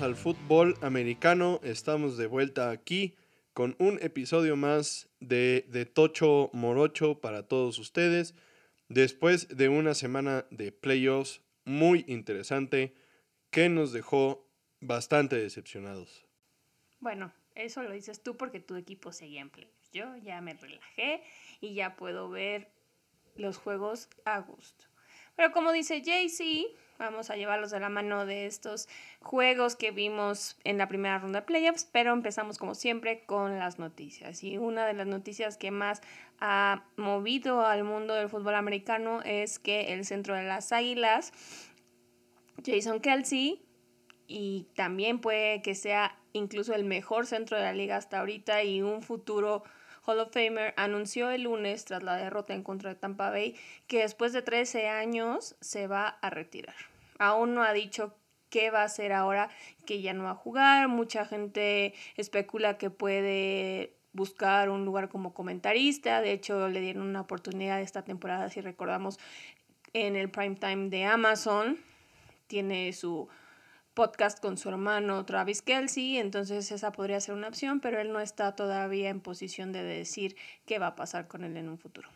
Al fútbol americano, estamos de vuelta aquí con un episodio más de, de Tocho Morocho para todos ustedes, después de una semana de playoffs muy interesante que nos dejó bastante decepcionados. Bueno, eso lo dices tú porque tu equipo seguía en playoffs. Yo ya me relajé y ya puedo ver los juegos a gusto. Pero como dice Jay-Z, vamos a llevarlos de la mano de estos juegos que vimos en la primera ronda de playoffs, pero empezamos como siempre con las noticias. Y una de las noticias que más ha movido al mundo del fútbol americano es que el centro de las Águilas, Jason Kelsey, y también puede que sea incluso el mejor centro de la liga hasta ahorita y un futuro Hall of Famer, anunció el lunes, tras la derrota en contra de Tampa Bay, que después de 13 años se va a retirar. Aún no ha dicho qué va a hacer ahora que ya no va a jugar. Mucha gente especula que puede buscar un lugar como comentarista. De hecho, le dieron una oportunidad esta temporada, si recordamos, en el prime time de Amazon. Tiene su podcast con su hermano Travis Kelsey, entonces esa podría ser una opción, pero él no está todavía en posición de decir qué va a pasar con él en un futuro.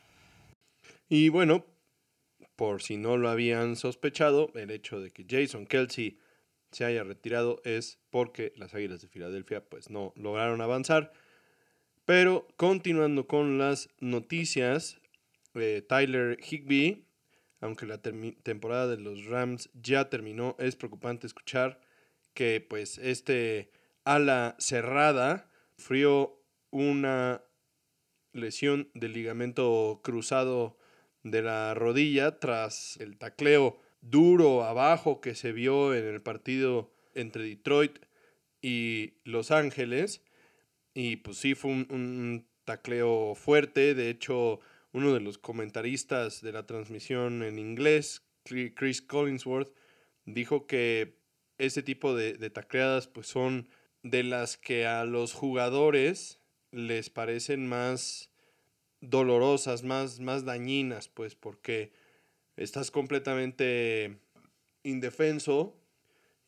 Y bueno, por si no lo habían sospechado, el hecho de que Jason Kelsey se haya retirado es porque las Águilas de Filadelfia pues no lograron avanzar. Pero continuando con las noticias, eh, Tyler Higby aunque la temporada de los Rams ya terminó, es preocupante escuchar que pues este ala cerrada sufrió una lesión del ligamento cruzado de la rodilla tras el tacleo duro abajo que se vio en el partido entre Detroit y Los Ángeles. Y pues sí, fue un, un tacleo fuerte. De hecho, uno de los comentaristas de la transmisión en inglés, Chris Collinsworth, dijo que ese tipo de, de tacleadas pues son de las que a los jugadores les parecen más dolorosas, más, más dañinas, pues porque estás completamente indefenso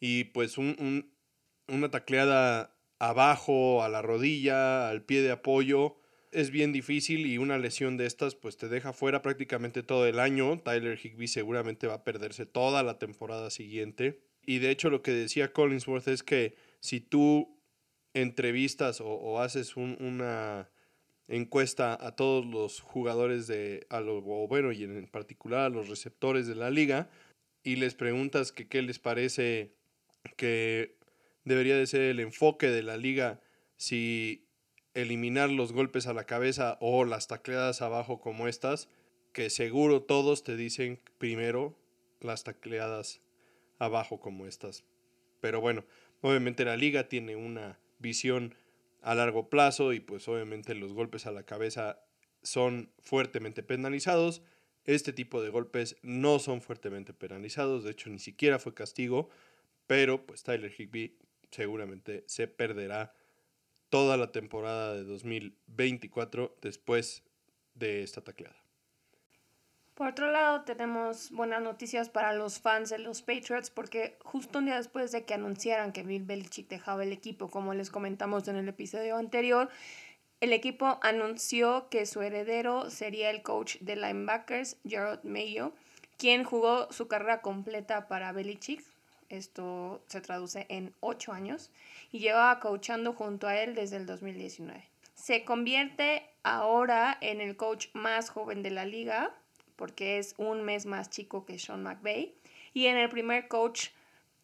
y pues un, una tacleada abajo, a la rodilla, al pie de apoyo, es bien difícil y una lesión de estas pues te deja fuera prácticamente todo el año. Tyler Higby seguramente va a perderse toda la temporada siguiente. Y de hecho lo que decía Collinsworth es que si tú entrevistas o, haces una encuesta a todos los jugadores de, a lo, bueno, y en particular a los receptores de la liga, y les preguntas qué les parece que debería de ser el enfoque de la liga si eliminar los golpes a la cabeza o las tacleadas abajo como estas, que seguro todos te dicen primero las tacleadas abajo como estas. Pero bueno, obviamente la liga tiene una visión a largo plazo y pues obviamente los golpes a la cabeza son fuertemente penalizados. Este tipo de golpes no son fuertemente penalizados, de hecho ni siquiera fue castigo, pero pues Tyler Higby seguramente se perderá toda la temporada de 2024 después de esta tacleada. Por otro lado, tenemos buenas noticias para los fans de los Patriots porque justo un día después de que anunciaran que Bill Belichick dejaba el equipo, como les comentamos en el episodio anterior, el equipo anunció que su heredero sería el coach de linebackers, Gerard Mayo, quien jugó su carrera completa para Belichick, esto se traduce en ocho años, y llevaba coachando junto a él desde el 2019. Se convierte ahora en el coach más joven de la liga, porque es un mes más chico que Sean McVay, y en el primer coach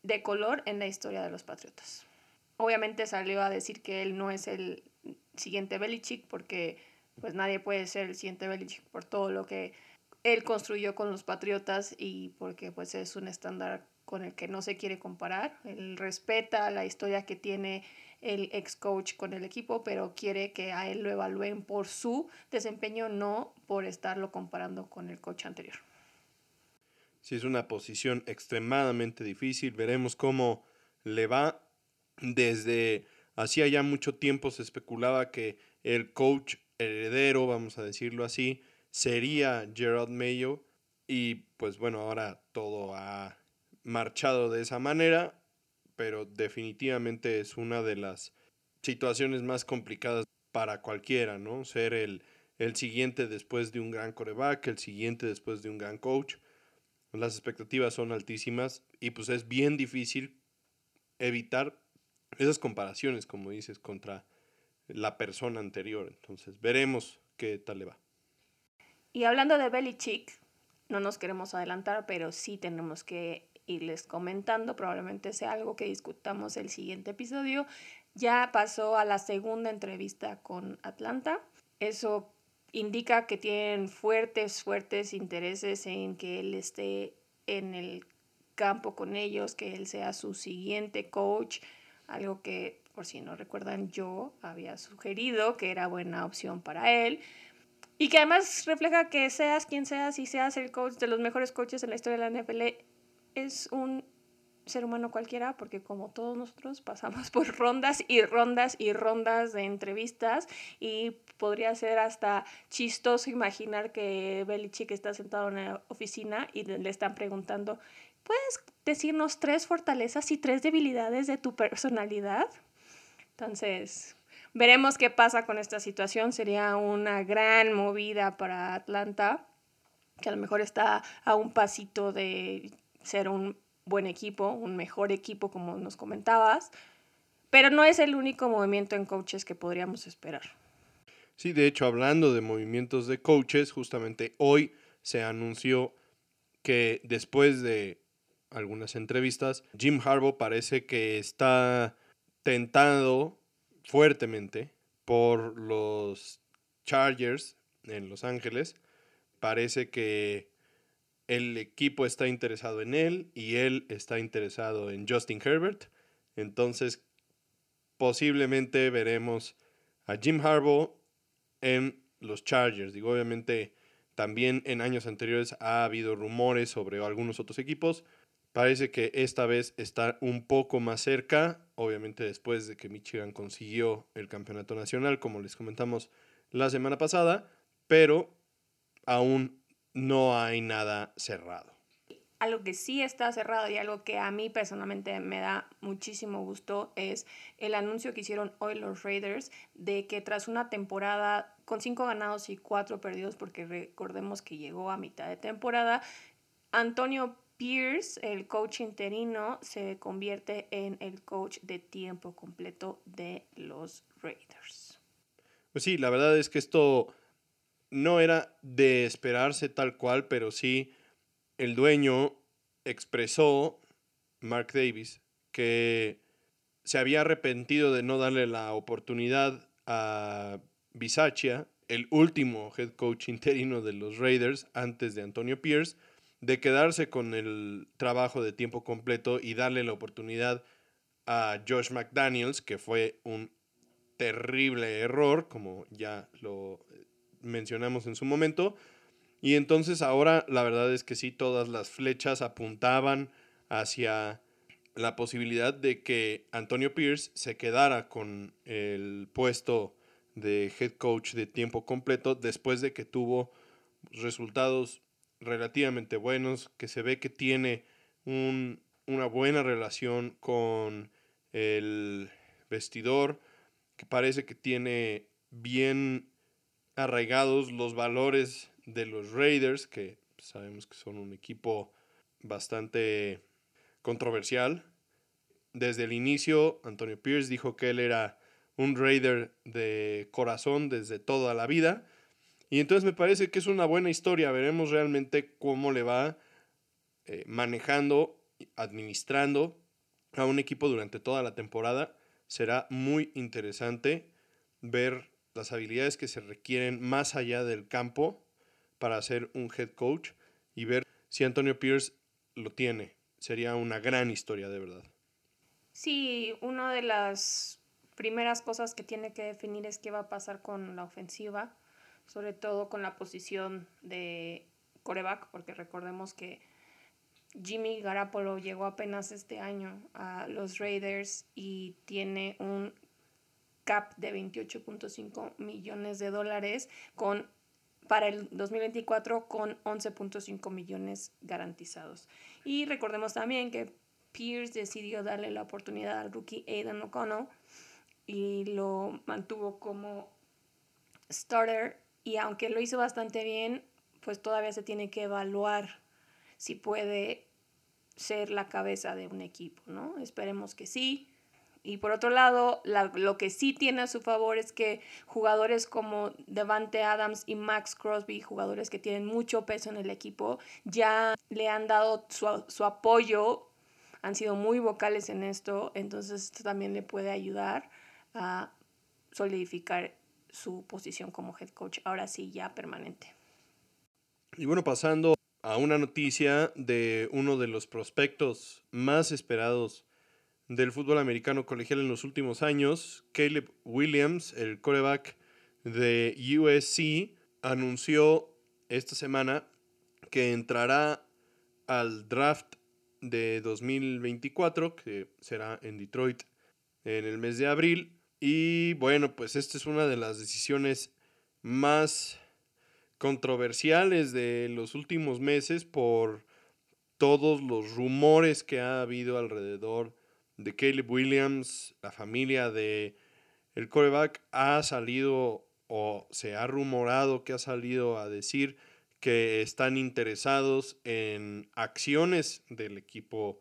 de color en la historia de los Patriotas. Obviamente salió a decir que él no es el siguiente Belichick, porque pues nadie puede ser el siguiente Belichick por todo lo que él construyó con los Patriotas y porque pues es un estándar con el que no se quiere comparar. Él respeta la historia que tiene el ex coach con el equipo, pero quiere que a él lo evalúen por su desempeño, no por estarlo comparando con el coach anterior. Sí, es una posición extremadamente difícil. Veremos cómo le va. Desde hacía ya mucho tiempo se especulaba que el coach heredero, vamos a decirlo así, sería Gerard Mayo. Y pues bueno, ahora todo ha marchado de esa manera, pero definitivamente es una de las situaciones más complicadas para cualquiera, ¿no? Ser el, el siguiente después de un gran coreback, el siguiente después de un gran coach. Las expectativas son altísimas y pues es bien difícil evitar esas comparaciones, como dices, contra la persona anterior. Entonces, veremos qué tal le va. Y hablando de Belichick, no nos queremos adelantar, pero sí tenemos que irles comentando, probablemente sea algo que discutamos el siguiente episodio. Ya pasó a la segunda entrevista con Atlanta. Eso indica que tienen fuertes, fuertes intereses en que él esté en el campo con ellos, que él sea su siguiente coach, algo que, por si no recuerdan, yo había sugerido que era buena opción para él. Y que además refleja que seas quien seas y seas el coach de los mejores coaches en la historia de la NFL, es un ser humano cualquiera, porque como todos nosotros pasamos por rondas y rondas y rondas de entrevistas y podría ser hasta chistoso imaginar que Belichick está sentado en la oficina y le están preguntando, ¿puedes decirnos tres fortalezas y tres debilidades de tu personalidad? Entonces, veremos qué pasa con esta situación. Sería una gran movida para Atlanta, que a lo mejor está a un pasito de ser un buen equipo, un mejor equipo como nos comentabas, pero no es el único movimiento en coaches que podríamos esperar. Sí, de hecho, hablando de movimientos de coaches, justamente hoy se anunció que después de algunas entrevistas, Jim Harbaugh parece que está tentado fuertemente por los Chargers en Los Ángeles. Parece que el equipo está interesado en él y él está interesado en Justin Herbert. Entonces, posiblemente veremos a Jim Harbaugh en los Chargers. Digo, obviamente, también en años anteriores ha habido rumores sobre algunos otros equipos. Parece que esta vez está un poco más cerca, obviamente después de que Michigan consiguió el campeonato nacional, como les comentamos la semana pasada, pero aún no hay nada cerrado. Algo que sí está cerrado y algo que a mí personalmente me da muchísimo gusto es el anuncio que hicieron hoy los Raiders de que tras una temporada con cinco ganados y cuatro perdidos, porque recordemos que llegó a mitad de temporada, Antonio Pierce, el coach interino, se convierte en el coach de tiempo completo de los Raiders. Pues sí, la verdad es que esto no era de esperarse tal cual, pero sí el dueño expresó, Mark Davis, que se había arrepentido de no darle la oportunidad a Bisaccia, el último head coach interino de los Raiders antes de Antonio Pierce, de quedarse con el trabajo de tiempo completo y darle la oportunidad a Josh McDaniels, que fue un terrible error, como ya lo mencionamos en su momento. Y entonces ahora la verdad es que sí, todas las flechas apuntaban hacia la posibilidad de que Antonio Pierce se quedara con el puesto de head coach de tiempo completo después de que tuvo resultados relativamente buenos, que se ve que tiene una buena relación con el vestidor, que parece que tiene bien arraigados los valores de los Raiders, que sabemos que son un equipo bastante controversial. Desde el inicio, Antonio Pierce dijo que él era un Raider de corazón desde toda la vida. Y entonces me parece que es una buena historia. Veremos realmente cómo le va eh, manejando, administrando a un equipo durante toda la temporada. Será muy interesante ver las habilidades que se requieren más allá del campo para ser un head coach y ver si Antonio Pierce lo tiene. Sería una gran historia, de verdad. Sí, una de las primeras cosas que tiene que definir es qué va a pasar con la ofensiva, sobre todo con la posición de coreback, porque recordemos que Jimmy Garapolo llegó apenas este año a los Raiders y tiene un cap de 28.5 millones de dólares con para el 2024 con 11.5 millones garantizados. Y recordemos también que Pierce decidió darle la oportunidad al rookie Aidan O'Connell y lo mantuvo como starter y aunque lo hizo bastante bien, pues todavía se tiene que evaluar si puede ser la cabeza de un equipo, ¿no? Esperemos que sí. Y por otro lado, lo que sí tiene a su favor es que jugadores como Devante Adams y Max Crosby, jugadores que tienen mucho peso en el equipo, ya le han dado su, su apoyo, han sido muy vocales en esto, entonces esto también le puede ayudar a solidificar su posición como head coach, ahora sí ya permanente. Y bueno, pasando a una noticia de uno de los prospectos más esperados del fútbol americano colegial en los últimos años, Caleb Williams, el coreback de USC, anunció esta semana que entrará al draft de 2024, que será en Detroit en el mes de abril. Y bueno, pues esta es una de las decisiones más controversiales de los últimos meses por todos los rumores que ha habido alrededor de Caleb Williams, la familia de el coreback ha salido o se ha rumorado que ha salido a decir que están interesados en acciones del equipo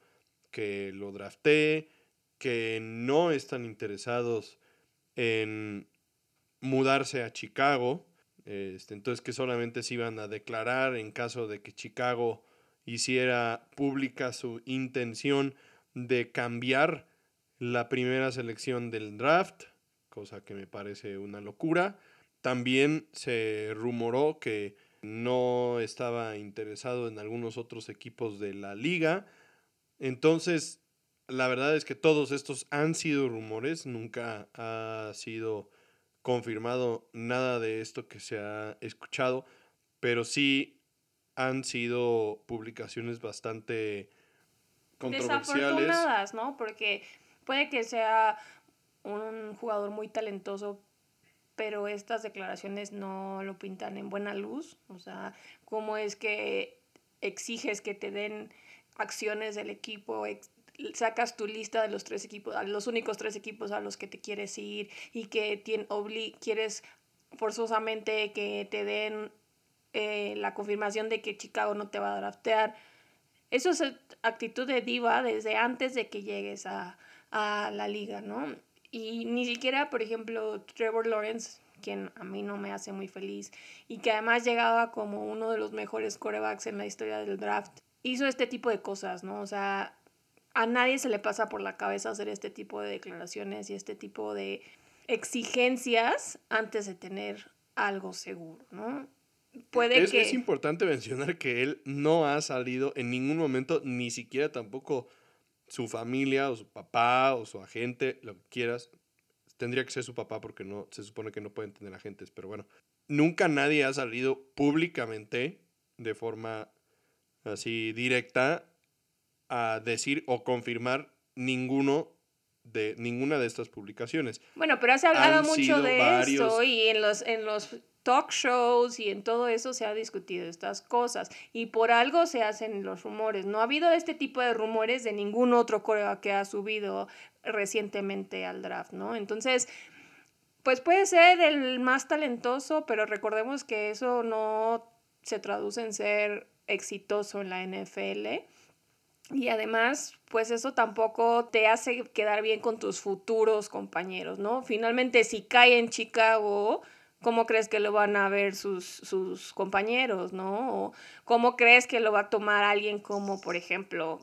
que lo drafté, que no están interesados en mudarse a Chicago, este, entonces que solamente se iban a declarar en caso de que Chicago hiciera pública su intención de cambiar la primera selección del draft, cosa que me parece una locura. También se rumoró que no estaba interesado en algunos otros equipos de la liga. Entonces, la verdad es que todos estos han sido rumores, nunca ha sido confirmado nada de esto que se ha escuchado, pero sí han sido publicaciones bastante. Desafortunadas, ¿no? Porque puede que sea un jugador muy talentoso, pero estas declaraciones no lo pintan en buena luz. O sea, ¿cómo es que exiges que te den acciones del equipo, sacas tu lista de los tres equipos, los únicos tres equipos a los que te quieres ir y que quieres forzosamente que te den eh, la confirmación de que Chicago no te va a draftear. Eso es actitud de diva desde antes de que llegues a, a la liga, ¿no? Y ni siquiera, por ejemplo, Trevor Lawrence, quien a mí no me hace muy feliz y que además llegaba como uno de los mejores corebacks en la historia del draft, hizo este tipo de cosas, ¿no? O sea, a nadie se le pasa por la cabeza hacer este tipo de declaraciones y este tipo de exigencias antes de tener algo seguro, ¿no? Puede es, que... es importante mencionar que él no ha salido en ningún momento, ni siquiera tampoco su familia o su papá o su agente, lo que quieras. Tendría que ser su papá porque no se supone que no pueden tener agentes, pero bueno, nunca nadie ha salido públicamente de forma así directa a decir o confirmar ninguno de ninguna de estas publicaciones. Bueno, pero has hablado mucho de eso y en los, en los talk shows y en todo eso se ha discutido estas cosas y por algo se hacen los rumores. No ha habido este tipo de rumores de ningún otro coreback que ha subido recientemente al draft, ¿no? Entonces, pues puede ser el más talentoso, pero recordemos que eso no se traduce en ser exitoso en la NFL. Y además, pues eso tampoco te hace quedar bien con tus futuros compañeros, ¿no? Finalmente, si cae en Chicago, ¿cómo crees que lo van a ver sus, sus compañeros, ¿no? O ¿Cómo crees que lo va a tomar alguien como, por ejemplo,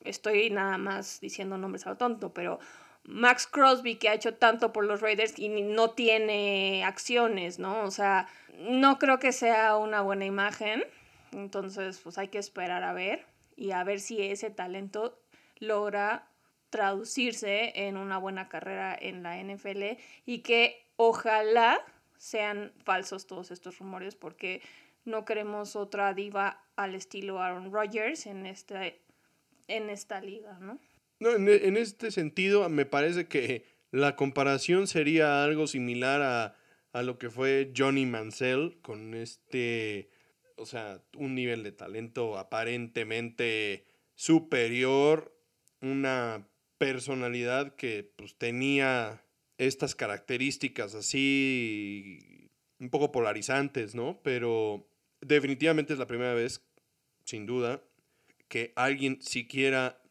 estoy nada más diciendo nombres a lo tonto, pero Max Crosby, que ha hecho tanto por los Raiders y no tiene acciones, ¿no? O sea, no creo que sea una buena imagen. Entonces, pues hay que esperar a ver y a ver si ese talento logra traducirse en una buena carrera en la NFL y que ojalá sean falsos todos estos rumores porque no queremos otra diva al estilo Aaron Rodgers en, este, en esta liga, ¿no? No, en, en este sentido me parece que la comparación sería algo similar a, a lo que fue Johnny Mansell con este o sea, un nivel de talento aparentemente superior una personalidad que pues, tenía estas características así un poco polarizantes, ¿no? Pero definitivamente es la primera vez, sin duda, que alguien siquiera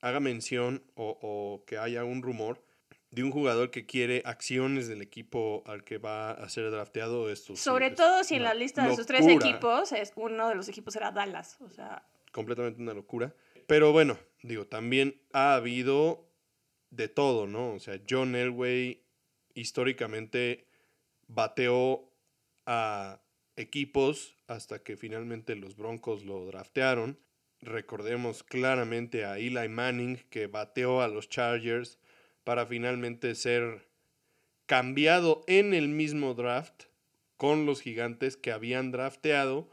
haga mención o, o que haya un rumor de un jugador que quiere acciones del equipo al que va a ser drafteado. Sobre todo si en la lista de sus tres equipos, es, uno de los equipos era Dallas. O sea, Completamente una locura. Pero bueno, digo, también ha habido de todo, ¿no? O sea, John Elway históricamente bateó a equipos hasta que finalmente los Broncos lo draftearon. Recordemos claramente a Eli Manning que bateó a los Chargers para finalmente ser cambiado en el mismo draft con los gigantes que habían drafteado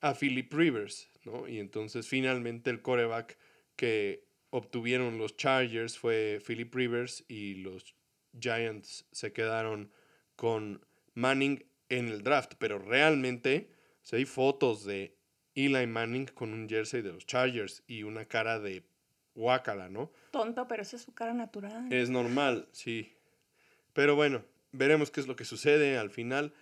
a Philip Rivers, ¿no? Y entonces finalmente el coreback que obtuvieron los Chargers fue Philip Rivers y los Giants se quedaron con Manning en el draft, pero realmente o sea, hay fotos de Eli Manning con un jersey de los Chargers y una cara de guácala, ¿no? tonto, pero esa es su cara natural. Es normal, sí. Pero bueno, veremos qué es lo que sucede al final.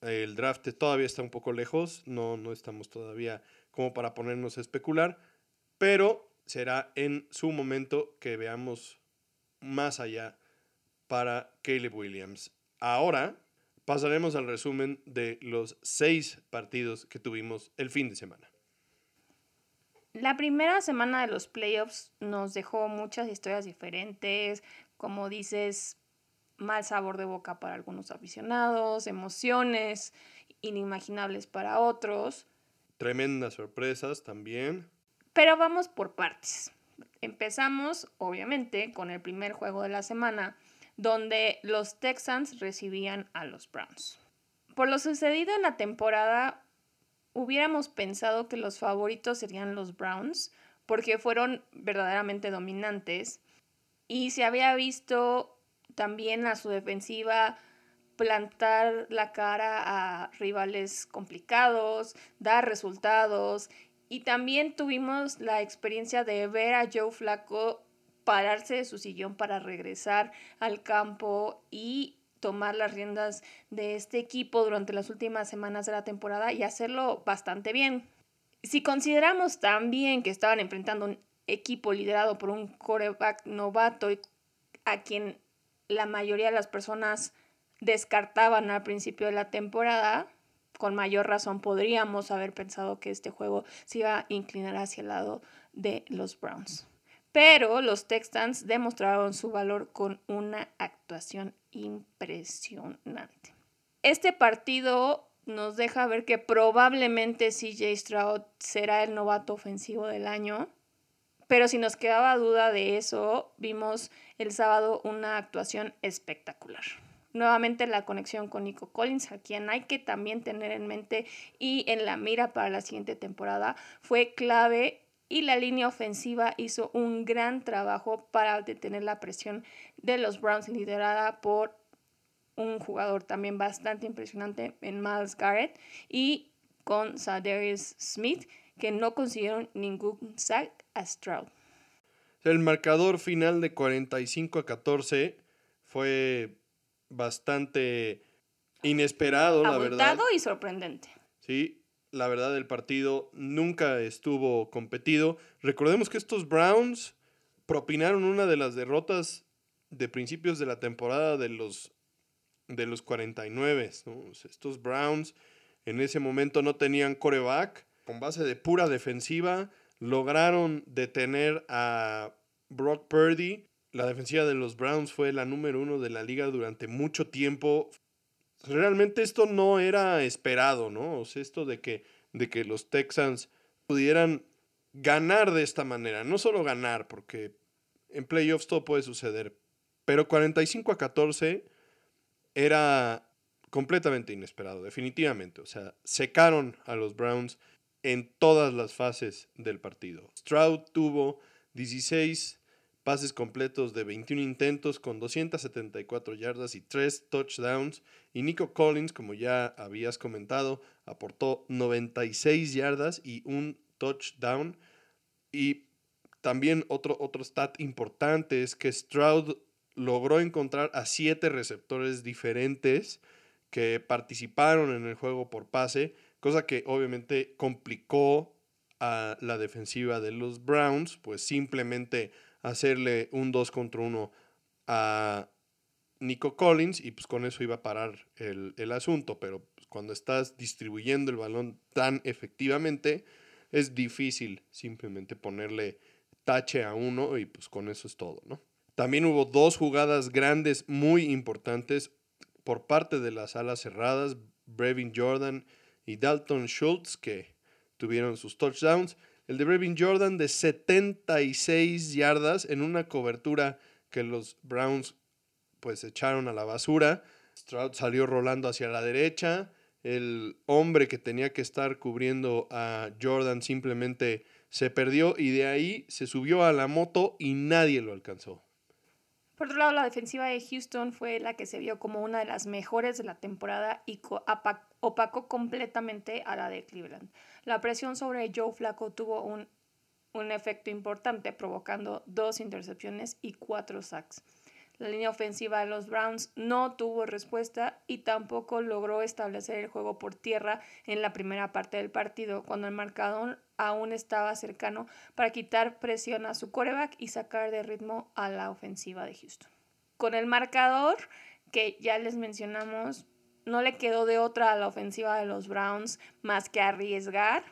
El draft todavía está un poco lejos, no, no estamos todavía como para ponernos a especular, pero será en su momento que veamos más allá para Caleb Williams. Ahora pasaremos al resumen de los seis partidos que tuvimos el fin de semana. La primera semana de los playoffs nos dejó muchas historias diferentes, como dices, mal sabor de boca para algunos aficionados, emociones inimaginables para otros, Tremendas sorpresas también. Pero vamos por partes. Empezamos, obviamente, con el primer juego de la semana, donde los Texans recibían a los Browns. Por lo sucedido en la temporada, hubiéramos pensado que los favoritos serían los Browns, porque fueron verdaderamente dominantes. Y se había visto también a su defensiva plantar la cara a rivales complicados, dar resultados. Y también tuvimos la experiencia de ver a Joe Flaco pararse de su sillón para regresar al campo y tomar las riendas de este equipo durante las últimas semanas de la temporada y hacerlo bastante bien. Si consideramos también que estaban enfrentando un equipo liderado por un coreback novato a quien la mayoría de las personas descartaban al principio de la temporada, con mayor razón podríamos haber pensado que este juego se iba a inclinar hacia el lado de los Browns. Pero los Texans demostraron su valor con una actuación impresionante. Este partido nos deja ver que probablemente CJ Stroud será el novato ofensivo del año. Pero si nos quedaba duda de eso, vimos el sábado una actuación espectacular. Nuevamente la conexión con Nico Collins, a quien hay que también tener en mente y en la mira para la siguiente temporada, fue clave y la línea ofensiva hizo un gran trabajo para detener la presión de los Browns liderada por un jugador también bastante impresionante en Miles Garrett y con Sadarius Smith que no consiguieron ningún sack a Stroud. El marcador final de 45 a 14 fue bastante inesperado, la verdad. Abultado y sorprendente. Sí, la verdad el partido nunca estuvo competido. Recordemos que estos Browns propinaron una de las derrotas de principios de la temporada de los, de los 49. ¿no? O sea, estos Browns en ese momento no tenían coreback. Con base de pura defensiva lograron detener a Brock Purdy. La defensiva de los Browns fue la número uno de la liga durante mucho tiempo. Realmente esto no era esperado, ¿no? O sea, esto de que, de que los Texans pudieran ganar de esta manera. No solo ganar, porque en playoffs todo puede suceder. Pero 45 a 14 era completamente inesperado, definitivamente. O sea, secaron a los Browns en todas las fases del partido. Stroud tuvo 16 pases completos de 21 intentos con 274 yardas y 3 touchdowns. Y Nico Collins, como ya habías comentado, aportó 96 yardas y un touchdown. Y también otro, otro stat importante es que Stroud logró encontrar a siete receptores diferentes que participaron en el juego por pase, cosa que obviamente complicó a la defensiva de los Browns, pues simplemente hacerle un 2 contra 1 a Nico Collins y pues con eso iba a parar el, el asunto, pero pues, cuando estás distribuyendo el balón tan efectivamente, es difícil simplemente ponerle tache a uno y pues con eso es todo, ¿no? También hubo dos jugadas grandes muy importantes por parte de las alas cerradas, Brevin Jordan y Dalton Schultz, que tuvieron sus touchdowns. El de Brevin Jordan de 76 yardas en una cobertura que los Browns pues echaron a la basura. Stroud salió rolando hacia la derecha. El hombre que tenía que estar cubriendo a Jordan simplemente se perdió y de ahí se subió a la moto y nadie lo alcanzó. Por otro lado, la defensiva de Houston fue la que se vio como una de las mejores de la temporada y opacó completamente a la de Cleveland. La presión sobre Joe Flacco tuvo un, un efecto importante, provocando dos intercepciones y cuatro sacks. La línea ofensiva de los Browns no tuvo respuesta y tampoco logró establecer el juego por tierra en la primera parte del partido, cuando el marcador aún estaba cercano para quitar presión a su coreback y sacar de ritmo a la ofensiva de Houston. Con el marcador que ya les mencionamos, no le quedó de otra a la ofensiva de los Browns más que arriesgar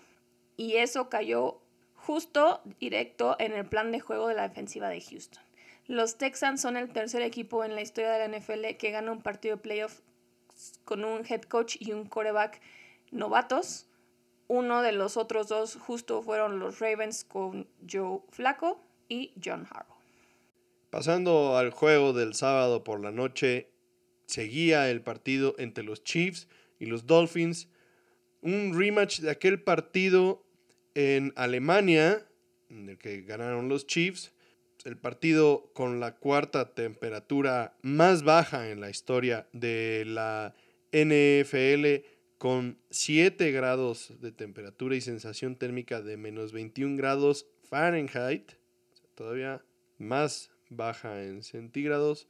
y eso cayó justo directo en el plan de juego de la defensiva de Houston. Los Texans son el tercer equipo en la historia de la NFL que gana un partido de playoff con un head coach y un coreback novatos. Uno de los otros dos justo fueron los Ravens con Joe Flacco y John Harbaugh. Pasando al juego del sábado por la noche, seguía el partido entre los Chiefs y los Dolphins. Un rematch de aquel partido en Alemania, en el que ganaron los Chiefs el partido con la cuarta temperatura más baja en la historia de la NFL, con 7 grados de temperatura y sensación térmica de menos 21 grados Fahrenheit, todavía más baja en centígrados.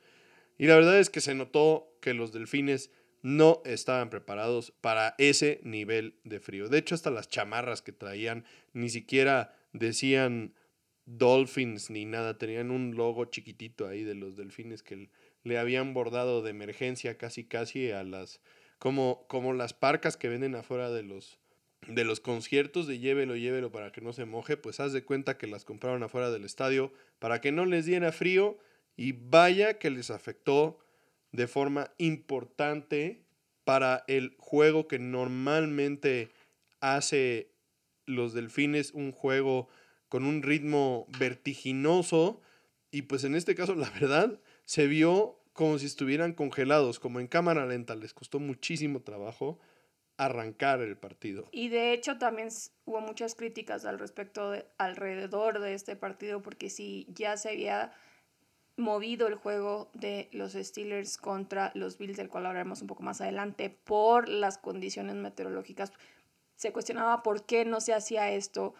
Y la verdad es que se notó que los delfines no estaban preparados para ese nivel de frío. De hecho, hasta las chamarras que traían ni siquiera decían Dolphins ni nada, tenían un logo chiquitito ahí de los delfines que le habían bordado de emergencia casi casi a las como como las parcas que venden afuera de los de los conciertos de llévelo, llévelo para que no se moje, pues haz de cuenta que las compraron afuera del estadio para que no les diera frío y vaya que les afectó de forma importante para el juego que normalmente hace los delfines un juego con un ritmo vertiginoso y pues en este caso la verdad se vio como si estuvieran congelados, como en cámara lenta, les costó muchísimo trabajo arrancar el partido. Y de hecho también hubo muchas críticas al respecto de, alrededor de este partido porque si ya se había movido el juego de los Steelers contra los Bills, del cual hablaremos un poco más adelante, por las condiciones meteorológicas. Se cuestionaba por qué no se hacía esto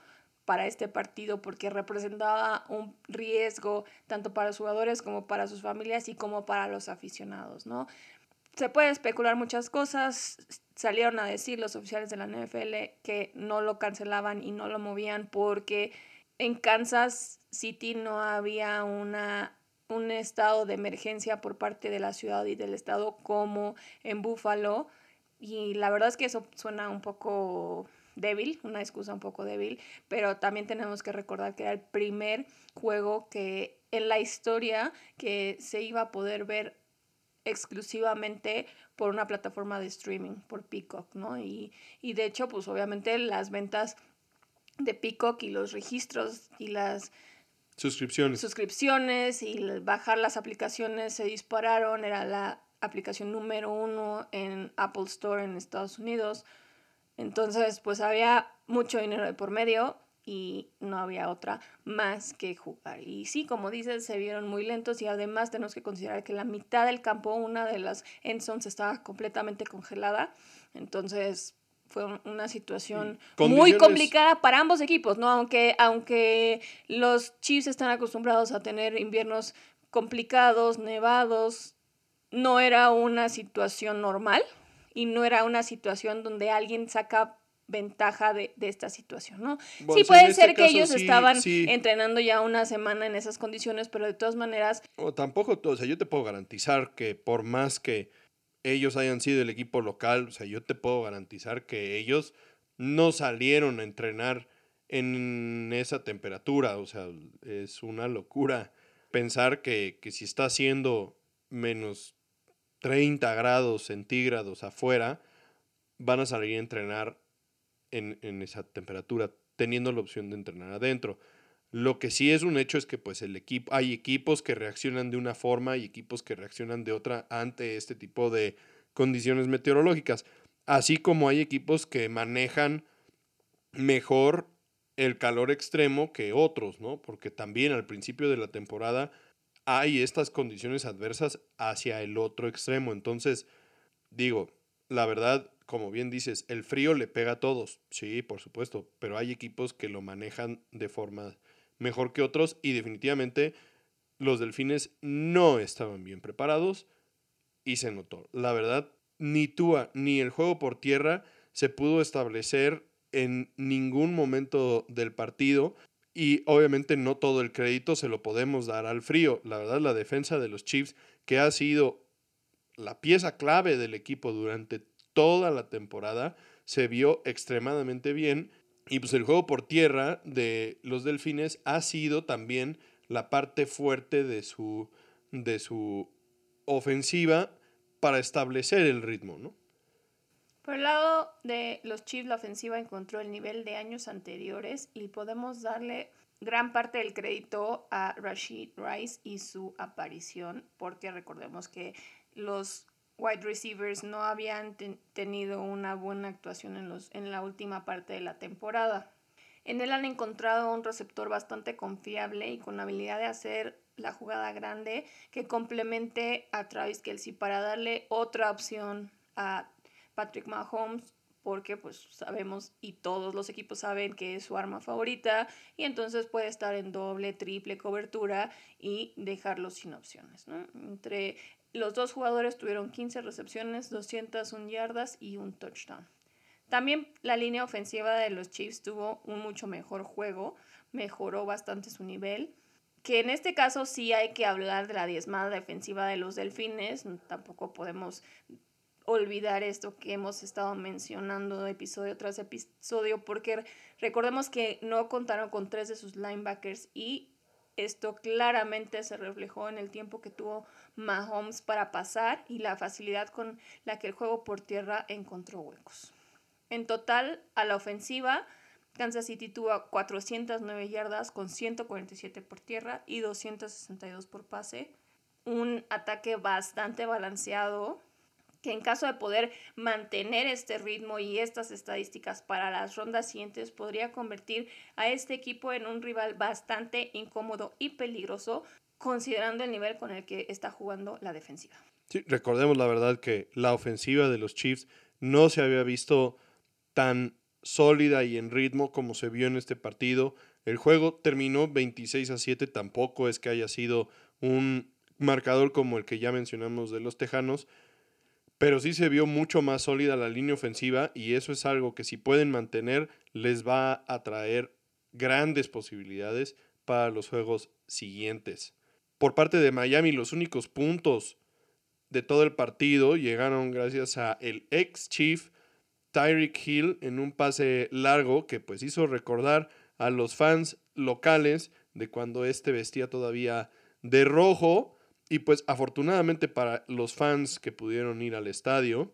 para este partido porque representaba un riesgo tanto para los jugadores como para sus familias y como para los aficionados, ¿no? Se puede especular muchas cosas, salieron a decir los oficiales de la NFL que no lo cancelaban y no lo movían porque en Kansas City no había una un estado de emergencia por parte de la ciudad y del estado como en Buffalo y la verdad es que eso suena un poco débil, una excusa un poco débil, pero también tenemos que recordar que era el primer juego que en la historia que se iba a poder ver exclusivamente por una plataforma de streaming, por Peacock, ¿no? Y, y de hecho, pues obviamente las ventas de Peacock y los registros y las suscripciones. suscripciones y bajar las aplicaciones se dispararon, era la aplicación número uno en Apple Store en Estados Unidos. Entonces, pues había mucho dinero de por medio y no había otra más que jugar. Y sí, como dices, se vieron muy lentos y además tenemos que considerar que la mitad del campo, una de las end estaba completamente congelada. Entonces fue una situación muy complicada para ambos equipos, ¿no? Aunque, aunque los Chiefs están acostumbrados a tener inviernos complicados, nevados, no era una situación normal y no era una situación donde alguien saca ventaja de, esta situación, ¿no? sí, puede este ser que ellos estaban entrenando ya una semana en esas condiciones, pero de todas maneras... O tampoco, o sea, yo te puedo garantizar que por más que ellos hayan sido el equipo local, o sea, yo te puedo garantizar que ellos no salieron a entrenar en esa temperatura, o sea, es una locura pensar que, que si está haciendo menos 30 grados centígrados afuera, van a salir a entrenar en, en, esa temperatura, teniendo la opción de entrenar adentro. Lo que sí es un hecho es que pues el equipo, hay equipos que reaccionan de una forma y equipos que reaccionan de otra ante este tipo de condiciones meteorológicas. Así como hay equipos que manejan mejor el calor extremo que otros, ¿no? Porque también al principio de la temporada hay estas condiciones adversas hacia el otro extremo. Entonces, digo, la verdad, como bien dices, el frío le pega a todos, sí, por supuesto, pero hay equipos que lo manejan de forma mejor que otros y definitivamente los delfines no estaban bien preparados y se notó. La verdad, ni Tua ni el juego por tierra se pudo establecer en ningún momento del partido y obviamente no todo el crédito se lo podemos dar al frío. La verdad, la defensa de los Chiefs, que ha sido la pieza clave del equipo durante toda la temporada, se vio extremadamente bien y pues el juego por tierra de los Delfines ha sido también la parte fuerte de su, de su ofensiva para establecer el ritmo, ¿no? Por el lado de los Chiefs, la ofensiva encontró el nivel de años anteriores y podemos darle gran parte del crédito a Rashid Rice y su aparición, porque recordemos que los wide receivers no habían tenido una buena actuación en, los, en la última parte de la temporada. En él han encontrado un receptor bastante confiable y con habilidad de hacer la jugada grande que complemente a Travis Kelsey para darle otra opción a Patrick Mahomes porque pues sabemos y todos los equipos saben que es su arma favorita y entonces puede estar en doble, triple cobertura y dejarlo sin opciones. Entre los dos jugadores tuvieron 15 recepciones, 201 yardas y un touchdown. También la línea ofensiva de los Chiefs tuvo un mucho mejor juego, mejoró bastante su nivel. Que en este caso sí hay que hablar de la diezmada defensiva de los Delfines, tampoco podemos olvidar esto que hemos estado mencionando episodio tras episodio, porque recordemos que no contaron con tres de sus linebackers y esto claramente se reflejó en el tiempo que tuvo Mahomes para pasar y la facilidad con la que el juego por tierra encontró huecos. En total, a la ofensiva, Kansas City tuvo 409 yardas con 147 por tierra y 262 por pase. Un ataque bastante balanceado que en caso de poder mantener este ritmo y estas estadísticas para las rondas siguientes podría convertir a este equipo en un rival bastante incómodo y peligroso considerando el nivel con el que está jugando la defensiva. Sí, recordemos la verdad que la ofensiva de los Chiefs no se había visto tan sólida y en ritmo como se vio en este partido. El juego terminó 26 a 7, tampoco es que haya sido un marcador como el que ya mencionamos de los Tejanos, pero sí se vio mucho más sólida la línea ofensiva y eso es algo que si pueden mantener les va a traer grandes posibilidades para los juegos siguientes. Por parte de Miami, los únicos puntos de todo el partido llegaron gracias a el ex Chief Tyreek Hill en un pase largo que pues hizo recordar a los fans locales de cuando este vestía todavía de rojo y pues afortunadamente para los fans que pudieron ir al estadio,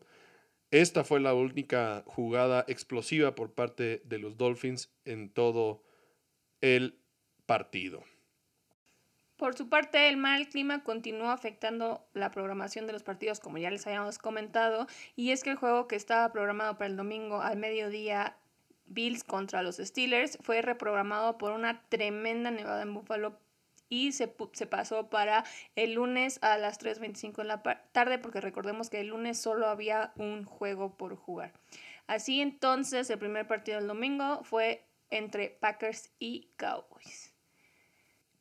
esta fue la única jugada explosiva por parte de los Dolphins en todo el partido. Por su parte, el mal clima continuó afectando la programación de los partidos, como ya les habíamos comentado, y es que el juego que estaba programado para el domingo al mediodía, Bills contra los Steelers, fue reprogramado por una tremenda nevada en Buffalo y se, se, pasó para el lunes a las 3.25 de la tarde porque recordemos que el lunes solo había un juego por jugar. Así entonces, el primer partido del domingo fue entre Packers y Cowboys.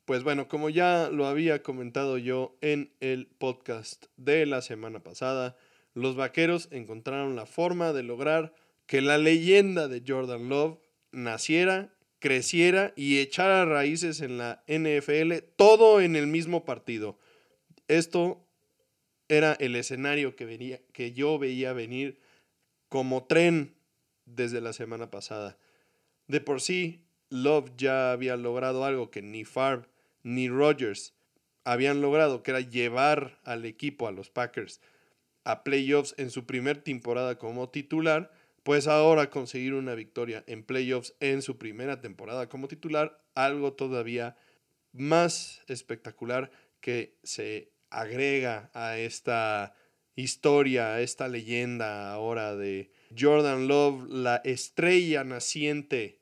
Pues bueno, como ya lo había comentado yo en el podcast de la semana pasada, los Vaqueros encontraron la forma de lograr que la leyenda de Jordan Love naciera, creciera y echara raíces en la NFL, todo en el mismo partido. Esto era el escenario que, venía, que yo veía venir como tren desde la semana pasada. De por sí, Love ya había logrado algo que ni Favre ni Rodgers habían logrado, que era llevar al equipo, a los Packers, a playoffs en su primer temporada como titular, pues ahora conseguir una victoria en playoffs en su primera temporada como titular, algo todavía más espectacular que se agrega a esta historia, a esta leyenda ahora de Jordan Love, la estrella naciente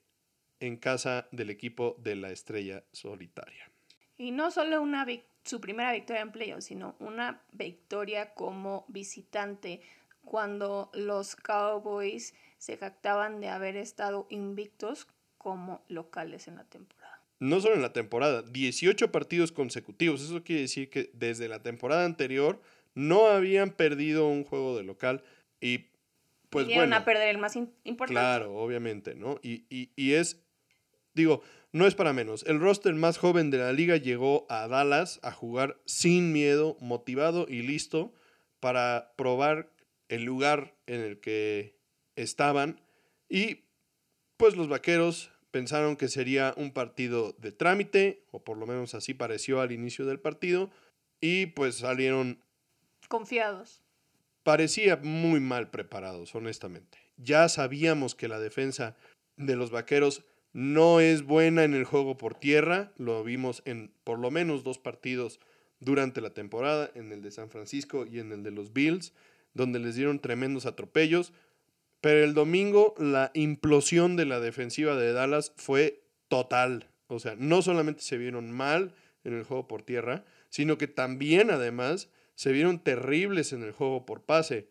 en casa del equipo de la estrella solitaria. Y no solo una su primera victoria en playoffs, sino una victoria como visitante cuando los Cowboys se jactaban de haber estado invictos como locales en la temporada. No solo en la temporada, 18 partidos consecutivos. Eso quiere decir que desde la temporada anterior no habían perdido un juego de local y pues bueno. a perder el más importante. Claro, obviamente, ¿no? Y, y, y es, digo, no es para menos. El roster más joven de la liga llegó a Dallas a jugar sin miedo, motivado y listo para probar el lugar en el que estaban. Y pues los vaqueros pensaron que sería un partido de trámite, o por lo menos así pareció al inicio del partido, y pues salieron confiados. Parecía muy mal preparados, honestamente. Ya sabíamos que la defensa de los vaqueros no es buena en el juego por tierra, lo vimos en por lo menos dos partidos durante la temporada, en el de San Francisco y en el de los Bills, donde les dieron tremendos atropellos. Pero el domingo la implosión de la defensiva de Dallas fue total. O sea, no solamente se vieron mal en el juego por tierra, sino que también además se vieron terribles en el juego por pase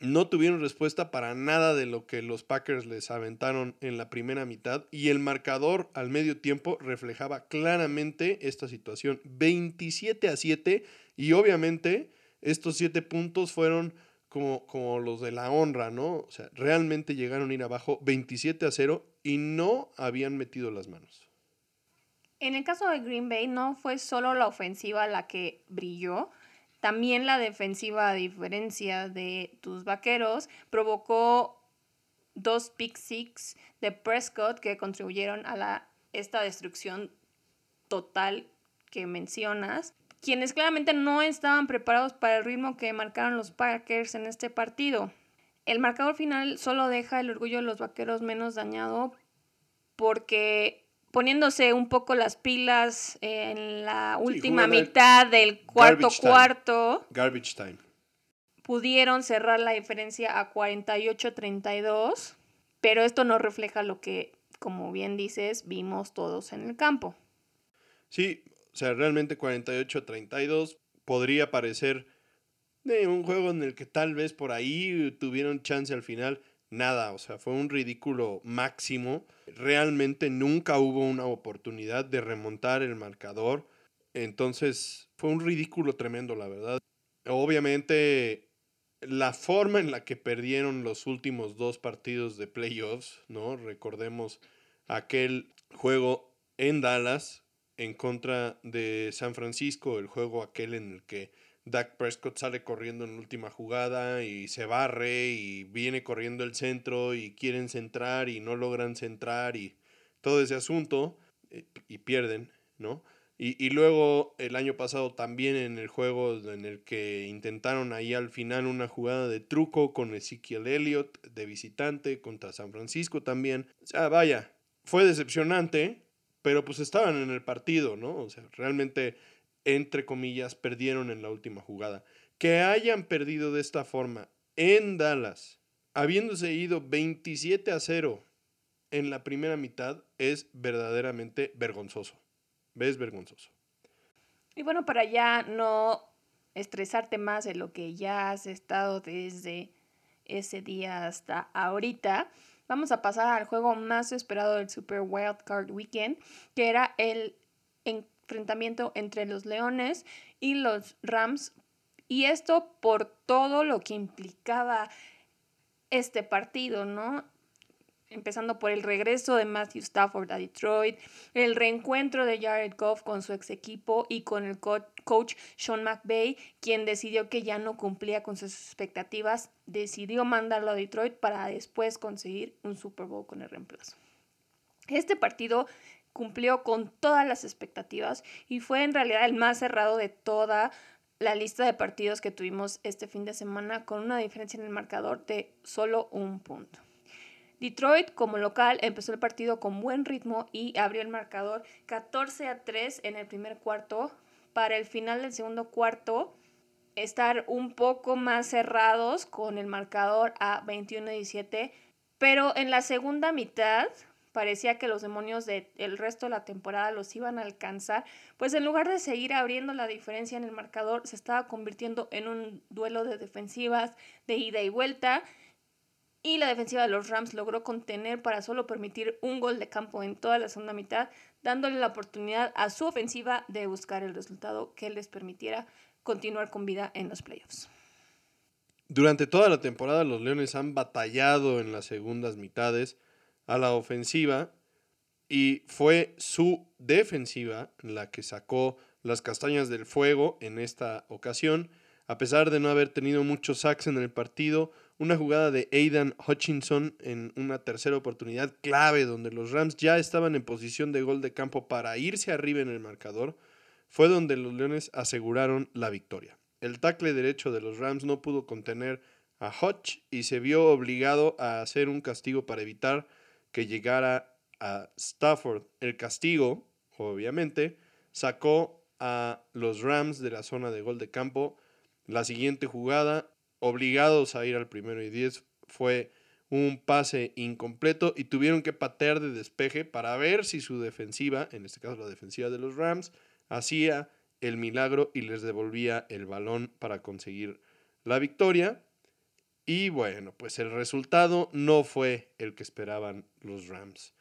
no tuvieron respuesta para nada de lo que los Packers les aventaron en la primera mitad y el marcador al medio tiempo reflejaba claramente esta situación. 27 a 7 y obviamente estos 7 puntos fueron como, como los de la honra, ¿no? O sea, realmente llegaron a ir abajo 27 a 0 y no habían metido las manos. En el caso de Green Bay no fue solo la ofensiva la que brilló, también la defensiva, a diferencia de tus vaqueros, provocó dos pick six de Prescott que contribuyeron a la, esta destrucción total que mencionas, quienes claramente no estaban preparados para el ritmo que marcaron los Packers en este partido. El marcador final solo deja el orgullo de los vaqueros menos dañado porque poniéndose un poco las pilas en la última mitad del cuarto cuarto. Garbage time. Pudieron cerrar la diferencia a 48-32, pero esto no refleja lo que, como bien dices, vimos todos en el campo. Sí, o sea, realmente 48-32 podría parecer de un juego en el que tal vez por ahí tuvieron chance al final nada, o sea, fue un ridículo máximo. Realmente nunca hubo una oportunidad de remontar el marcador. Entonces, fue un ridículo tremendo, la verdad. Obviamente, la forma en la que perdieron los últimos dos partidos de playoffs, ¿no? Recordemos aquel juego en Dallas en contra de San Francisco, el juego aquel en el que Dak Prescott sale corriendo en la última jugada y se barre y viene corriendo el centro y quieren centrar y no logran centrar y todo ese asunto eh, y pierden, ¿no? Y, y, luego el año pasado también en el juego en el que intentaron ahí al final una jugada de truco con Ezekiel Elliott de visitante contra San Francisco también. O sea, vaya, fue decepcionante, pero pues estaban en el partido, ¿no? O sea, realmente entre comillas, perdieron en la última jugada. Que hayan perdido de esta forma en Dallas, habiéndose ido 27 a 0 en la primera mitad, es verdaderamente vergonzoso. ¿Ves? Vergonzoso. Y bueno, para ya no estresarte más de lo que ya has estado desde ese día hasta ahorita. Vamos a pasar al juego más esperado del Super Wild Card Weekend, que era el enfrentamiento entre los Leones y los Rams. Y esto por todo lo que implicaba este partido, ¿no? Empezando por el regreso de Matthew Stafford a Detroit, el reencuentro de Jared Goff con su ex equipo y con el coach Sean McVay, quien decidió que ya no cumplía con sus expectativas, decidió mandarlo a Detroit para después conseguir un Super Bowl con el reemplazo. Este partido cumplió con todas las expectativas y fue en realidad el más cerrado de toda la lista de partidos que tuvimos este fin de semana con una diferencia en el marcador de solo un punto. Detroit como local empezó el partido con buen ritmo y abrió el marcador 14 a 3 en el primer cuarto. Para el final del segundo cuarto estar un poco más cerrados con el marcador a 21 a 17. Pero en la segunda mitad parecía que los demonios del resto de la temporada los iban a alcanzar, pues en lugar de seguir abriendo la diferencia en el marcador, se estaba convirtiendo en un duelo de defensivas de ida y vuelta y la defensiva de los Rams logró contener para solo permitir un gol de campo en toda la segunda mitad, dándole la oportunidad a su ofensiva de buscar el resultado que les permitiera continuar con vida en los playoffs. Durante toda la temporada los Leones han batallado en las segundas mitades a la ofensiva y fue su defensiva la que sacó las castañas del fuego en esta ocasión. A pesar de no haber tenido muchos sacks en el partido, una jugada de Aidan Hutchinson en una tercera oportunidad clave donde los Rams ya estaban en posición de gol de campo para irse arriba en el marcador, fue donde los Leones aseguraron la victoria. El tackle derecho de los Rams no pudo contener a Hutch y se vio obligado a hacer un castigo para evitar que llegara a Stafford. El castigo, obviamente, sacó a los Rams de la zona de gol de campo. La siguiente jugada obligados a ir al primero y diez. Fue un pase incompleto y tuvieron que patear de despeje para ver si su defensiva, en este caso la defensiva de los Rams, hacía el milagro y les devolvía el balón para conseguir la victoria. Y bueno, pues el resultado no fue el que esperaban los Rams.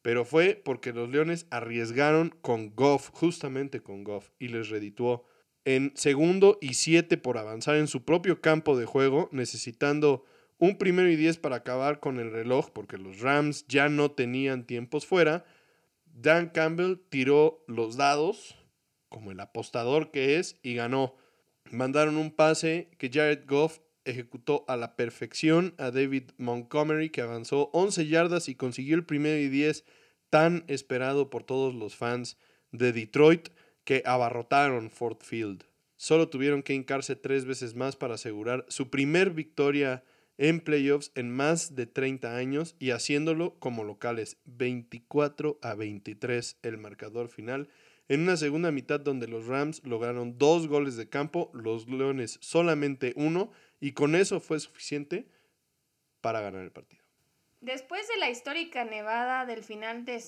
Pero fue porque los Leones arriesgaron con Goff, justamente con Goff, y les redituó en segundo y siete por avanzar en su propio campo de juego, necesitando un primero y diez para acabar con el reloj, porque los Rams ya no tenían tiempos fuera. Dan Campbell tiró los dados, como el apostador que es, y ganó. Mandaron un pase que Jared Goff ejecutó a la perfección a David Montgomery, que avanzó 11 yardas y consiguió el primero y diez tan esperado por todos los fans de Detroit que abarrotaron Ford Field. Solo tuvieron que hincarse tres veces más para asegurar su primer victoria en playoffs en más de 30 años y haciéndolo como locales 24 a 23 el marcador final en una segunda mitad donde los Rams lograron dos goles de campo, los Leones solamente uno y con eso fue suficiente para ganar el partido. Después de la histórica nevada del final de,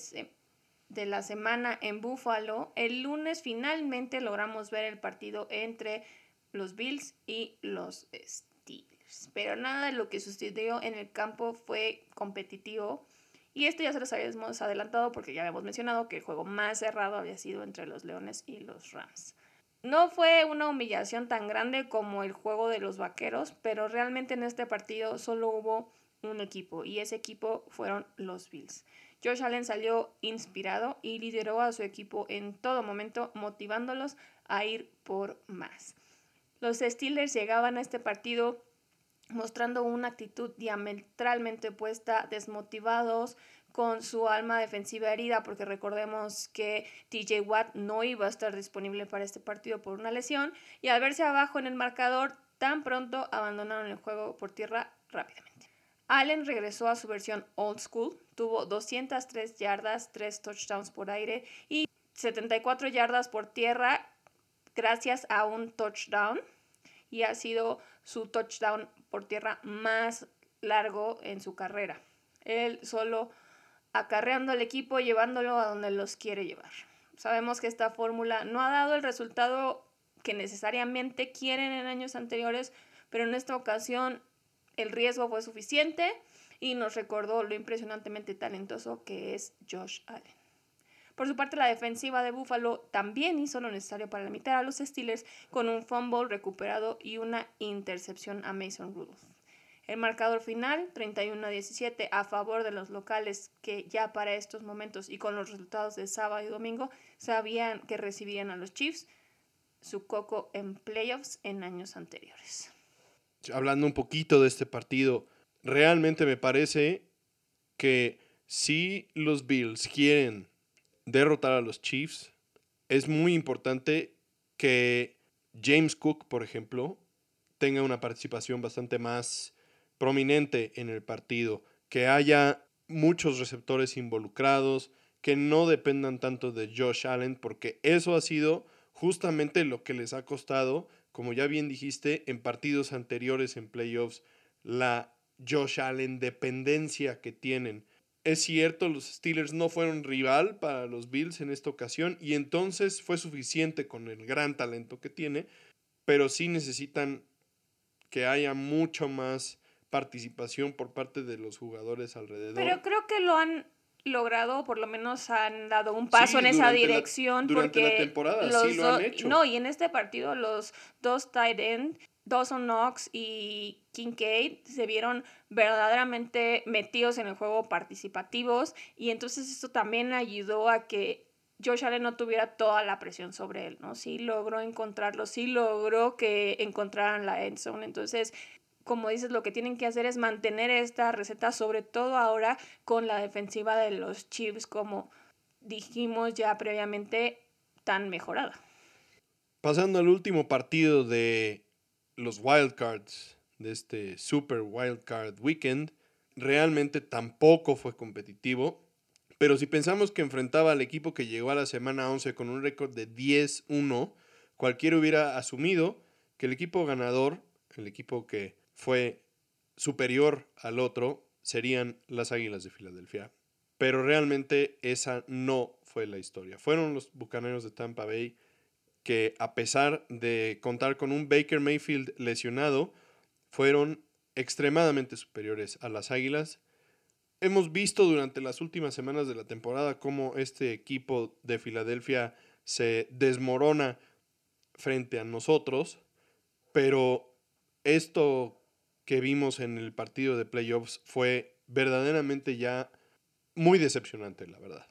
de la semana en Buffalo, el lunes finalmente logramos ver el partido entre los Bills y los Steelers. Pero nada de lo que sucedió en el campo fue competitivo. Y esto ya se los habíamos adelantado porque ya habíamos mencionado que el juego más cerrado había sido entre los Leones y los Rams. No fue una humillación tan grande como el juego de los Vaqueros, pero realmente en este partido solo hubo un equipo y ese equipo fueron los Bills. Josh Allen salió inspirado y lideró a su equipo en todo momento, motivándolos a ir por más. Los Steelers llegaban a este partido mostrando una actitud diametralmente opuesta, desmotivados, con su alma defensiva herida, porque recordemos que TJ Watt no iba a estar disponible para este partido por una lesión, y al verse abajo en el marcador, tan pronto abandonaron el juego por tierra rápidamente. Allen regresó a su versión old school, tuvo 203 yardas, 3 touchdowns por aire y 74 yardas por tierra gracias a un touchdown y ha sido su touchdown por tierra más largo en su carrera. Él solo acarreando al equipo, llevándolo a donde los quiere llevar. Sabemos que esta fórmula no ha dado el resultado que necesariamente quieren en años anteriores, pero en esta ocasión el riesgo fue suficiente y nos recordó lo impresionantemente talentoso que es Josh Allen. Por su parte, la defensiva de Buffalo también hizo lo necesario para limitar a los Steelers con un fumble recuperado y una intercepción a Mason Rudolph. El marcador final, 31 a 17, a favor de los locales que ya para estos momentos y con los resultados de sábado y domingo sabían que recibían a los Chiefs su coco en playoffs en años anteriores. Hablando un poquito de este partido, realmente me parece que si los Bills quieren derrotar a los Chiefs, es muy importante que James Cook, por ejemplo, tenga una participación bastante más prominente en el partido, que haya muchos receptores involucrados, que no dependan tanto de Josh Allen, porque eso ha sido justamente lo que les ha costado, como ya bien dijiste, en partidos anteriores en playoffs, la Josh Allen dependencia que tienen. Es cierto, los Steelers no fueron rival para los Bills en esta ocasión y entonces fue suficiente con el gran talento que tiene, pero sí necesitan que haya mucho más participación por parte de los jugadores alrededor. Pero creo que lo han logrado, por lo menos han dado un paso en esa dirección. durante porque la temporada, sí lo han hecho. No, y en este partido los dos tight end Dawson Knox y Kincaid se vieron verdaderamente metidos en el juego participativos y entonces esto también ayudó a que Josh Allen no tuviera toda la presión sobre él, ¿no? Sí logró encontrarlo, sí logró que encontraran la end zone. Entonces, como dices, lo que tienen que hacer es mantener esta receta, sobre todo ahora con la defensiva de los Chiefs, como dijimos ya previamente, tan mejorada. Pasando al último partido de los wildcards de este Super Wildcard Weekend realmente tampoco fue competitivo. Pero si pensamos que enfrentaba al equipo que llegó a la semana 11 con un récord de 10-1, cualquiera hubiera asumido que el equipo ganador, el equipo que fue superior al otro, serían las Águilas de Filadelfia. Pero realmente esa no fue la historia. Fueron los Bucaneros de Tampa Bay que a pesar de contar con un Baker Mayfield lesionado, fueron extremadamente superiores a las Águilas. Hemos visto durante las últimas semanas de la temporada cómo este equipo de Filadelfia se desmorona frente a nosotros, pero esto que vimos en el partido de playoffs fue verdaderamente ya muy decepcionante, la verdad.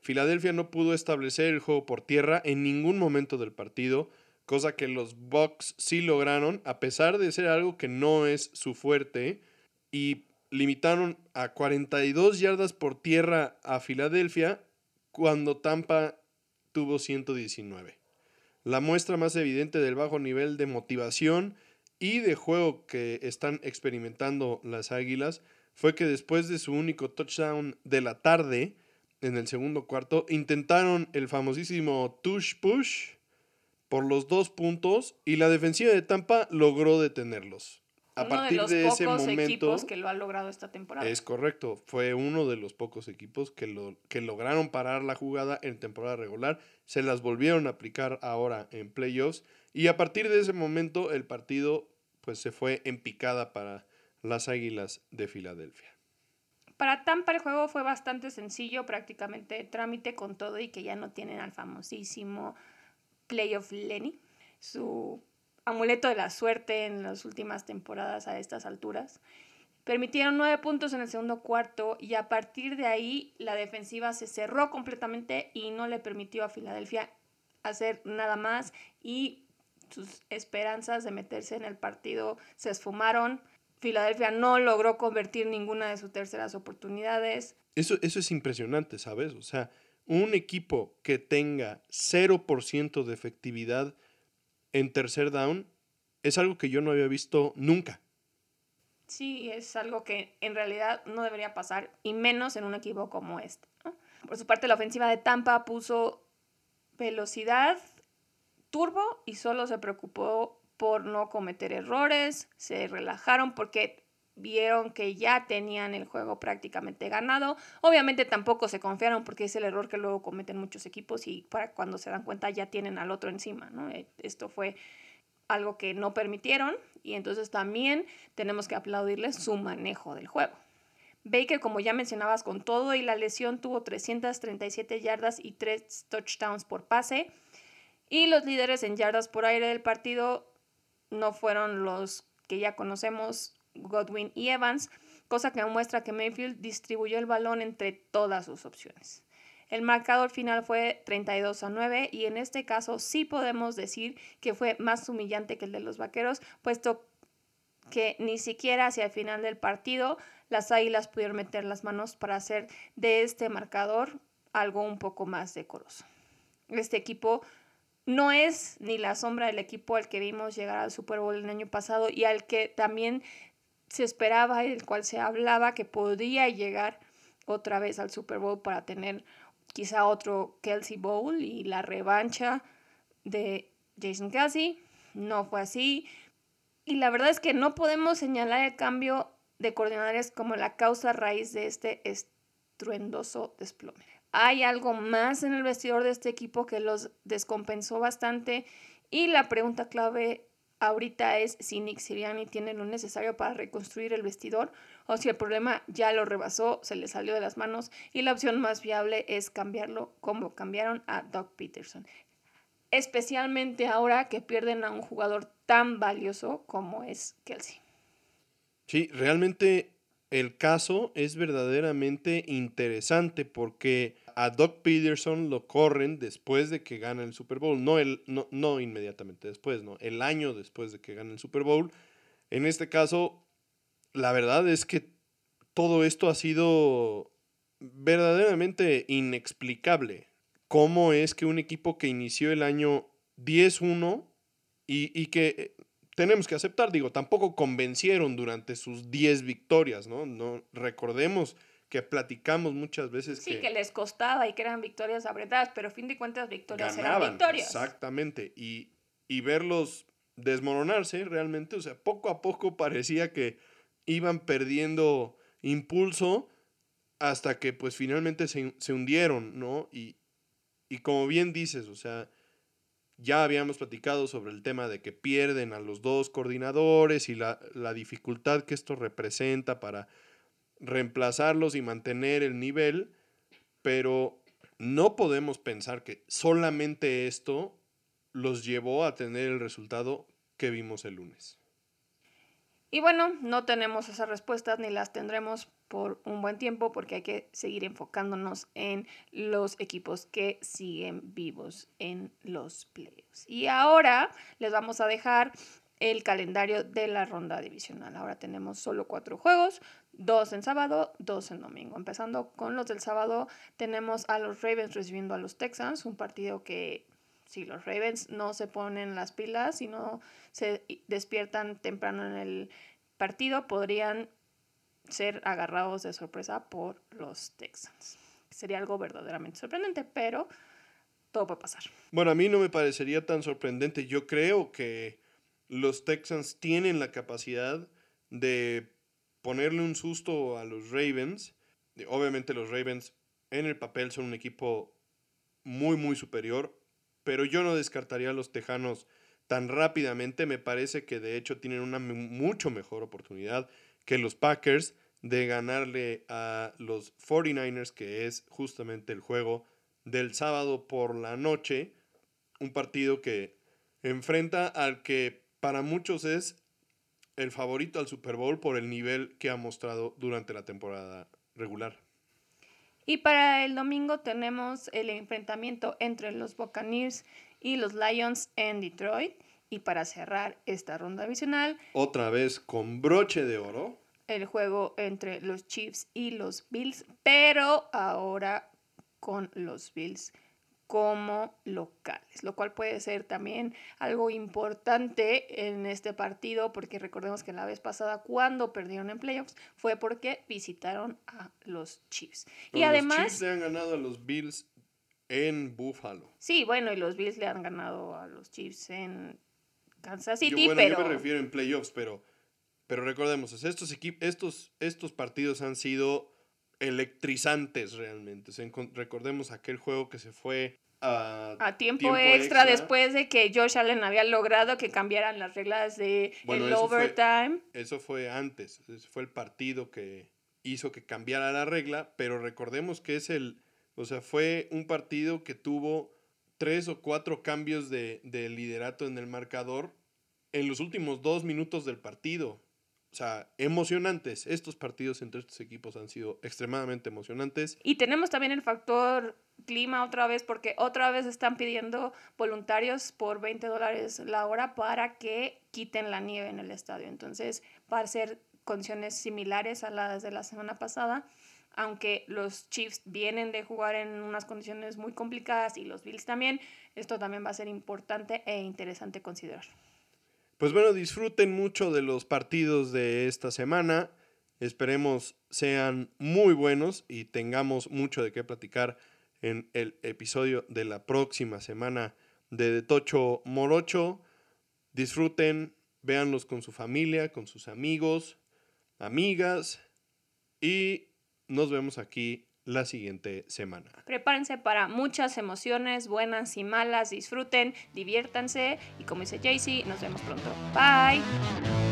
Filadelfia no pudo establecer el juego por tierra en ningún momento del partido, cosa que los Bucks sí lograron, a pesar de ser algo que no es su fuerte, y limitaron a 42 yardas por tierra a Filadelfia cuando Tampa tuvo 119. La muestra más evidente del bajo nivel de motivación y de juego que están experimentando las Águilas fue que después de su único touchdown de la tarde, en el segundo cuarto, intentaron el famosísimo tush push por los dos puntos y la defensiva de Tampa logró detenerlos. A partir de, los ese momento equipos que lo ha logrado esta temporada. Es correcto, fue uno de los pocos equipos que, lo, que lograron parar la jugada en temporada regular, se las volvieron a aplicar ahora en playoffs y a partir de ese momento el partido pues se fue en picada para las Águilas de Filadelfia. Para Tampa el juego fue bastante sencillo, prácticamente trámite con todo y que ya no tienen al famosísimo Playoff Lenny, su amuleto de la suerte en las últimas temporadas a estas alturas. Permitieron nueve puntos en el segundo cuarto y a partir de ahí la defensiva se cerró completamente y no le permitió a Filadelfia hacer nada más y sus esperanzas de meterse en el partido se esfumaron. Filadelfia no logró convertir ninguna de sus terceras oportunidades. Eso, eso es impresionante, ¿sabes? O sea, un equipo que tenga 0% de efectividad en tercer down es algo que yo no había visto nunca. Sí, es algo que en realidad no debería pasar, y menos en un equipo como este. Por su parte, la ofensiva de Tampa puso velocidad, turbo, y solo se preocupó por no cometer errores, se relajaron porque vieron que ya tenían el juego prácticamente ganado. Obviamente tampoco se confiaron porque es el error que luego cometen muchos equipos y para cuando se dan cuenta ya tienen al otro encima, ¿no? Eh, esto fue algo que no permitieron y entonces también tenemos que aplaudirles su manejo del juego. Baker, como ya mencionabas, con todo y la lesión tuvo 337 yardas y 3 touchdowns por pase. Y los líderes en yardas por aire del partido no fueron los que ya conocemos, Godwin y Evans, cosa que muestra que Mayfield distribuyó el balón entre todas sus opciones. El marcador final fue 32 a 9 y en este caso sí podemos decir que fue más humillante que el de los Vaqueros, puesto que ni siquiera hacia el final del partido las Águilas pudieron meter las manos para hacer de este marcador algo un poco más decoroso. Este equipo no es ni la sombra del equipo al que vimos llegar al Super Bowl el año pasado y al que también se esperaba del cual se hablaba que podría llegar otra vez al Super Bowl para tener quizá otro Kelsey Bowl y la revancha de Jason Kelsey. No fue así. Y la verdad es que no podemos señalar el cambio de coordinadores como la causa raíz de este estruendoso desplome. Hay algo más en el vestidor de este equipo que los descompensó bastante y la pregunta clave ahorita es si Nick Siriani tiene lo necesario para reconstruir el vestidor o si el problema ya lo rebasó, se le salió de las manos y la opción más viable es cambiarlo como cambiaron a Doug Peterson. Especialmente ahora que pierden a un jugador tan valioso como es Kelsey. Sí, realmente el caso es verdaderamente interesante porque a Doug Peterson lo corren después de que gana el Super Bowl, no, el, no, no inmediatamente después, no, el año después de que gana el Super Bowl. En este caso, la verdad es que todo esto ha sido verdaderamente inexplicable. ¿Cómo es que un equipo que inició el año 10-1 y, y, que eh, tenemos que aceptar, digo, tampoco convencieron durante sus 10 victorias, ¿no? no recordemos que platicamos muchas veces sí, que... les costaba y que eran victorias apretadas, pero a fin de cuentas victorias eran victorias. Exactamente, y, y verlos desmoronarse realmente, o sea, poco a poco parecía que iban perdiendo impulso hasta que pues finalmente se, se hundieron, ¿no? Y, y como bien dices, o sea, ya habíamos platicado sobre el tema de que pierden a los dos coordinadores y la, la dificultad que esto representa para reemplazarlos y mantener el nivel, pero no podemos pensar que solamente esto los llevó a tener el resultado que vimos el lunes. Y bueno, no tenemos esas respuestas ni las tendremos por un buen tiempo porque hay que seguir enfocándonos en los equipos que siguen vivos en los playoffs. Y ahora les vamos a dejar el calendario de la ronda divisional. Ahora tenemos solo cuatro juegos, dos en sábado, dos en domingo. Empezando con los del sábado, tenemos a los Ravens recibiendo a los Texans, un partido que si los Ravens no se ponen las pilas y no se despiertan temprano en el partido, podrían ser agarrados de sorpresa por los Texans. Sería algo verdaderamente sorprendente, pero todo puede pasar. Bueno, a mí no me parecería tan sorprendente. Yo creo que los Texans tienen la capacidad de ponerle un susto a los Ravens. Obviamente los Ravens en el papel son un equipo muy, muy superior, pero yo no descartaría a los Tejanos tan rápidamente. Me parece que de hecho tienen una mucho mejor oportunidad que los Packers de ganarle a los 49ers, que es justamente el juego del sábado por la noche. Un partido que enfrenta al que para muchos es el favorito al Super Bowl por el nivel que ha mostrado durante la temporada regular. Y para el domingo tenemos el enfrentamiento entre los Buccaneers y los Lions en Detroit. Y para cerrar esta ronda divisional, otra vez con broche de oro, el juego entre los Chiefs y los Bills, pero ahora con los Bills como locales, lo cual puede ser también algo importante en este partido, porque recordemos que la vez pasada cuando perdieron en playoffs fue porque visitaron a los Chiefs. y además... Los Chiefs le han ganado a los Bills en Buffalo. Sí, bueno, y los Bills le han ganado a los Chiefs en Kansas City, yo, bueno, Yo me refiero en playoffs, pero, pero recordemos, estos, estos, estos partidos han sido electrizantes realmente. recordemos aquel juego que se fue a, tiempo, extra, después de que Josh Allen había logrado que cambiaran las reglas de el overtime. eso fue antes, ese fue el partido que hizo que cambiara la regla, pero recordemos que es el, o sea, fue un partido que tuvo tres o cuatro cambios de, de liderato en el marcador en los últimos dos minutos del partido. O sea, emocionantes. Estos partidos entre estos equipos han sido extremadamente emocionantes. Y tenemos también el factor clima otra vez, porque otra vez están pidiendo voluntarios por 20 dólares la hora para que quiten la nieve en el estadio. Entonces, va a ser condiciones similares a las de la semana pasada, aunque los Chiefs vienen de jugar en unas condiciones muy complicadas y los Bills también, esto también va a ser importante e interesante considerar. Pues bueno, disfruten mucho de los partidos de esta semana. Esperemos sean muy buenos y tengamos mucho de qué platicar en el episodio de la próxima semana de Tocho Morocho. Disfruten, véanlos con su familia, con sus amigos, amigas y nos vemos aquí la siguiente semana. Prepárense para muchas emociones, buenas y malas. Disfruten, diviértanse y como dice Jaycee, nos vemos pronto. Bye.